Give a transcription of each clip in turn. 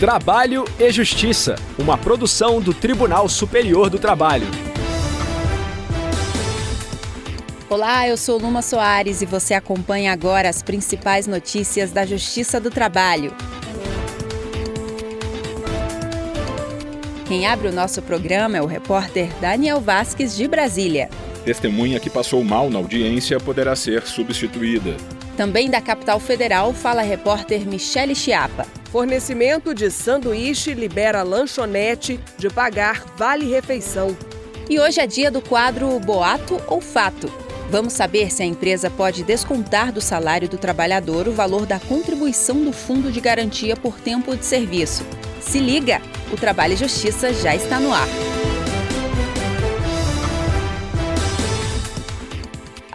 Trabalho e Justiça, uma produção do Tribunal Superior do Trabalho. Olá, eu sou Luma Soares e você acompanha agora as principais notícias da Justiça do Trabalho. Quem abre o nosso programa é o repórter Daniel Vasques, de Brasília. Testemunha que passou mal na audiência poderá ser substituída. Também da capital federal fala a repórter Michele Chiapa. Fornecimento de sanduíche libera lanchonete de pagar vale-refeição. E hoje é dia do quadro Boato ou Fato. Vamos saber se a empresa pode descontar do salário do trabalhador o valor da contribuição do Fundo de Garantia por Tempo de Serviço. Se liga, o Trabalho e Justiça já está no ar.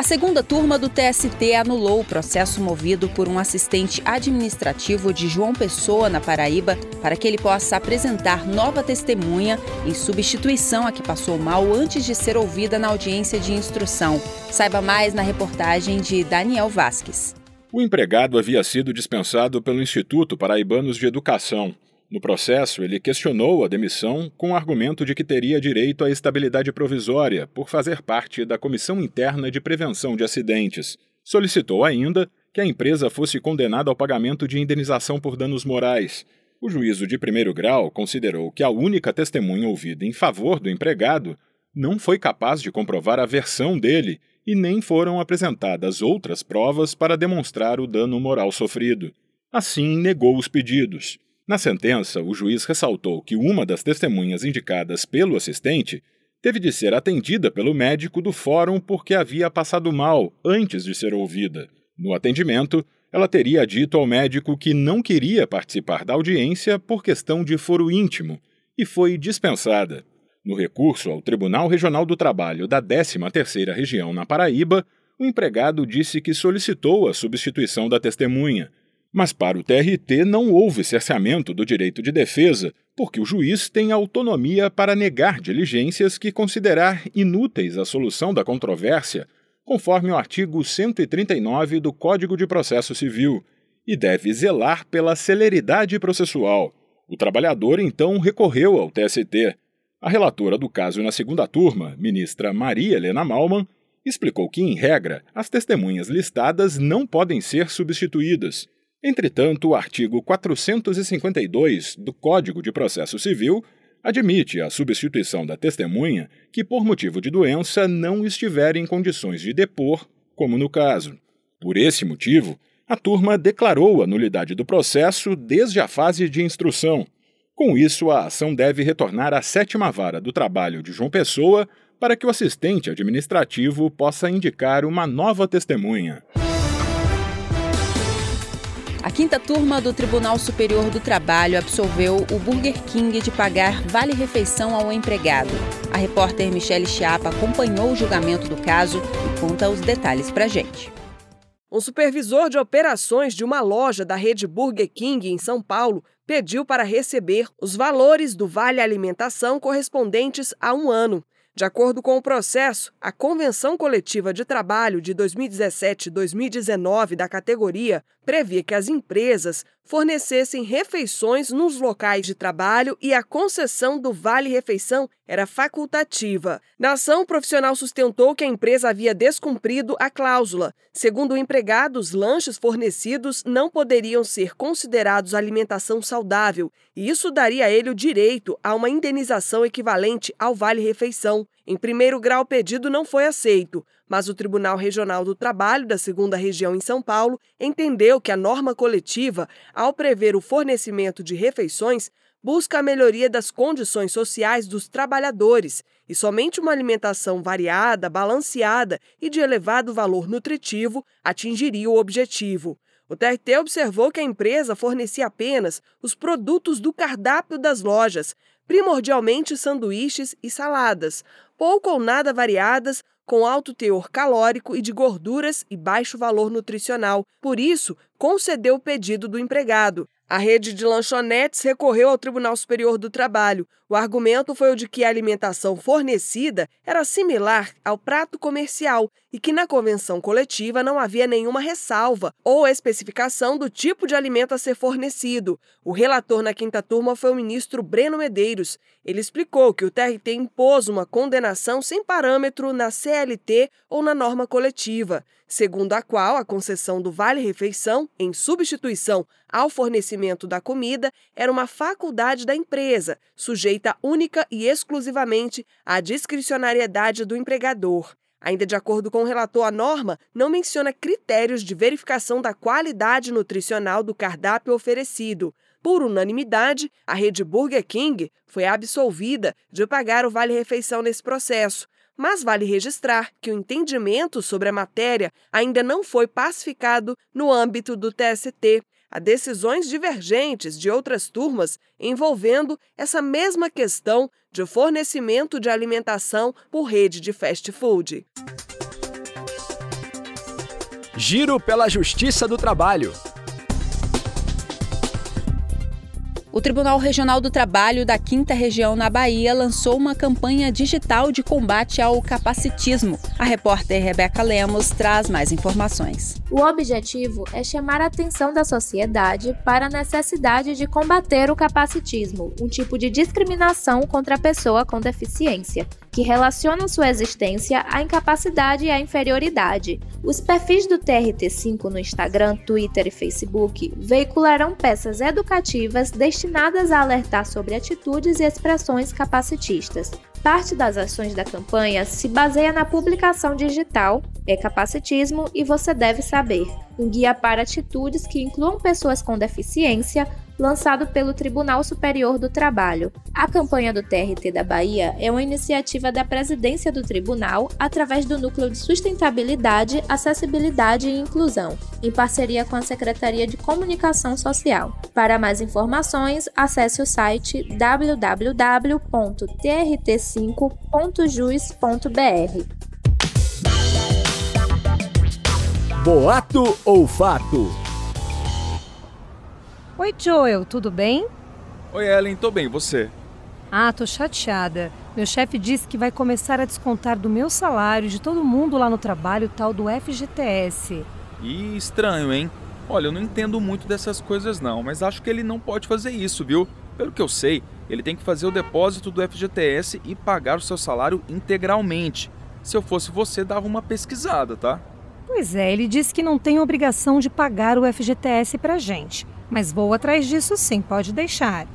Segunda turma do TST anulou o processo movido por um assistente administrativo de João Pessoa, na Paraíba, para que ele possa apresentar nova testemunha em substituição a que passou mal antes de ser ouvida na audiência de instrução. Saiba mais na reportagem de Daniel Vasques. O empregado havia sido dispensado pelo Instituto Paraibanos de Educação no processo, ele questionou a demissão com o argumento de que teria direito à estabilidade provisória por fazer parte da Comissão Interna de Prevenção de Acidentes. Solicitou ainda que a empresa fosse condenada ao pagamento de indenização por danos morais. O juízo de primeiro grau considerou que a única testemunha ouvida em favor do empregado não foi capaz de comprovar a versão dele e nem foram apresentadas outras provas para demonstrar o dano moral sofrido. Assim, negou os pedidos. Na sentença, o juiz ressaltou que uma das testemunhas indicadas pelo assistente teve de ser atendida pelo médico do fórum porque havia passado mal antes de ser ouvida. No atendimento, ela teria dito ao médico que não queria participar da audiência por questão de foro íntimo e foi dispensada. No recurso ao Tribunal Regional do Trabalho da 13ª Região na Paraíba, o empregado disse que solicitou a substituição da testemunha, mas para o TRT não houve cerceamento do direito de defesa, porque o juiz tem autonomia para negar diligências que considerar inúteis a solução da controvérsia, conforme o artigo 139 do Código de Processo Civil, e deve zelar pela celeridade processual. O trabalhador então recorreu ao TST. A relatora do caso na segunda turma, ministra Maria Helena Malman, explicou que, em regra, as testemunhas listadas não podem ser substituídas Entretanto, o artigo 452 do Código de Processo Civil admite a substituição da testemunha que, por motivo de doença, não estiver em condições de depor, como no caso. Por esse motivo, a turma declarou a nulidade do processo desde a fase de instrução. Com isso, a ação deve retornar à sétima vara do trabalho de João Pessoa para que o assistente administrativo possa indicar uma nova testemunha. A quinta turma do Tribunal Superior do Trabalho absolveu o Burger King de pagar vale-refeição ao empregado. A repórter Michele Chiapa acompanhou o julgamento do caso e conta os detalhes pra gente. Um supervisor de operações de uma loja da rede Burger King em São Paulo pediu para receber os valores do vale alimentação correspondentes a um ano. De acordo com o processo, a Convenção Coletiva de Trabalho de 2017-2019 da categoria previa que as empresas fornecessem refeições nos locais de trabalho e a concessão do vale-refeição era facultativa. Na ação, o profissional sustentou que a empresa havia descumprido a cláusula. Segundo o empregado, os lanches fornecidos não poderiam ser considerados alimentação saudável, e isso daria a ele o direito a uma indenização equivalente ao vale-refeição. Em primeiro grau, o pedido não foi aceito, mas o Tribunal Regional do Trabalho da Segunda Região em São Paulo entendeu que a norma coletiva, ao prever o fornecimento de refeições, busca a melhoria das condições sociais dos trabalhadores e somente uma alimentação variada, balanceada e de elevado valor nutritivo atingiria o objetivo. O TRT observou que a empresa fornecia apenas os produtos do cardápio das lojas, primordialmente sanduíches e saladas, pouco ou nada variadas, com alto teor calórico e de gorduras e baixo valor nutricional. Por isso, concedeu o pedido do empregado. A rede de lanchonetes recorreu ao Tribunal Superior do Trabalho. O argumento foi o de que a alimentação fornecida era similar ao prato comercial e que na convenção coletiva não havia nenhuma ressalva ou especificação do tipo de alimento a ser fornecido. O relator na quinta turma foi o ministro Breno Medeiros. Ele explicou que o TRT impôs uma condenação sem parâmetro na CLT ou na norma coletiva, segundo a qual a concessão do vale-refeição, em substituição ao fornecimento da comida, era uma faculdade da empresa, sujeita única e exclusivamente à discricionariedade do empregador. Ainda de acordo com o relator, a norma não menciona critérios de verificação da qualidade nutricional do cardápio oferecido. Por unanimidade, a rede Burger King foi absolvida de pagar o vale-refeição nesse processo. Mas vale registrar que o entendimento sobre a matéria ainda não foi pacificado no âmbito do TST. Há decisões divergentes de outras turmas envolvendo essa mesma questão de fornecimento de alimentação por rede de fast food. Giro pela Justiça do Trabalho. O Tribunal Regional do Trabalho da Quinta Região na Bahia lançou uma campanha digital de combate ao capacitismo. A repórter Rebeca Lemos traz mais informações. O objetivo é chamar a atenção da sociedade para a necessidade de combater o capacitismo, um tipo de discriminação contra a pessoa com deficiência que relaciona sua existência à incapacidade e à inferioridade. Os perfis do TRT5 no Instagram, Twitter e Facebook veicularão peças educativas destinadas a alertar sobre atitudes e expressões capacitistas. Parte das ações da campanha se baseia na publicação digital É Capacitismo e Você Deve Saber, um guia para atitudes que incluam pessoas com deficiência, lançado pelo Tribunal Superior do Trabalho. A campanha do TRT da Bahia é uma iniciativa da presidência do tribunal através do Núcleo de Sustentabilidade, Acessibilidade e Inclusão, em parceria com a Secretaria de Comunicação Social. Para mais informações, acesse o site www.trt5.jus.br. Boato ou fato? Oi, Joel, tudo bem? Oi, Ellen, tô bem, você? Ah, tô chateada. Meu chefe disse que vai começar a descontar do meu salário de todo mundo lá no trabalho tal do FGTS. Ih, estranho, hein? Olha, eu não entendo muito dessas coisas não, mas acho que ele não pode fazer isso, viu? Pelo que eu sei, ele tem que fazer o depósito do FGTS e pagar o seu salário integralmente. Se eu fosse você, dava uma pesquisada, tá? Pois é, ele disse que não tem obrigação de pagar o FGTS pra gente. Mas vou atrás disso sim, pode deixar.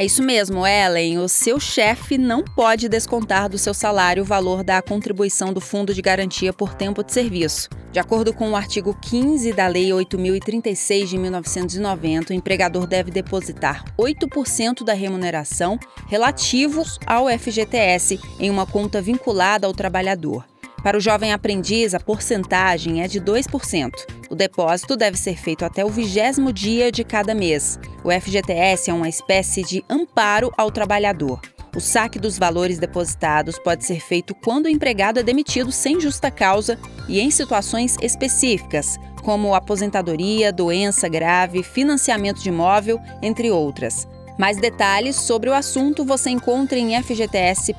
É isso mesmo, Ellen. O seu chefe não pode descontar do seu salário o valor da contribuição do Fundo de Garantia por Tempo de Serviço. De acordo com o artigo 15 da Lei 8.036 de 1990, o empregador deve depositar 8% da remuneração relativos ao FGTS em uma conta vinculada ao trabalhador. Para o jovem aprendiz, a porcentagem é de 2%. O depósito deve ser feito até o vigésimo dia de cada mês. O FGTS é uma espécie de amparo ao trabalhador. O saque dos valores depositados pode ser feito quando o empregado é demitido sem justa causa e em situações específicas, como aposentadoria, doença grave, financiamento de imóvel, entre outras. Mais detalhes sobre o assunto você encontra em fgts.gov.br.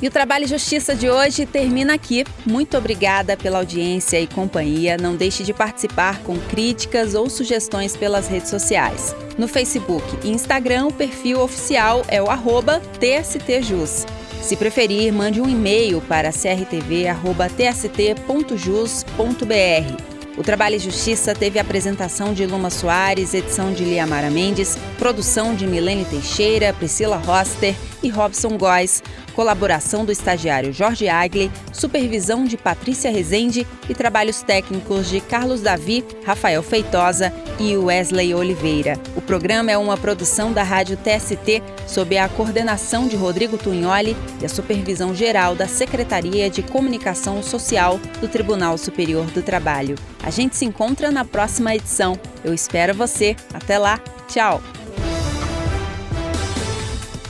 E o Trabalho e Justiça de hoje termina aqui. Muito obrigada pela audiência e companhia. Não deixe de participar com críticas ou sugestões pelas redes sociais. No Facebook e Instagram, o perfil oficial é o TSTJus. Se preferir, mande um e-mail para crtv.tst.jus.br. O Trabalho e Justiça teve apresentação de Luma Soares, edição de Liamara Mendes, produção de Milene Teixeira, Priscila Roster e Robson Góes, colaboração do estagiário Jorge Agli, supervisão de Patrícia Rezende e trabalhos técnicos de Carlos Davi, Rafael Feitosa e Wesley Oliveira. O programa é uma produção da Rádio TST sob a coordenação de Rodrigo Tunholi e a supervisão geral da Secretaria de Comunicação Social do Tribunal Superior do Trabalho. A gente se encontra na próxima edição. Eu espero você. Até lá. Tchau.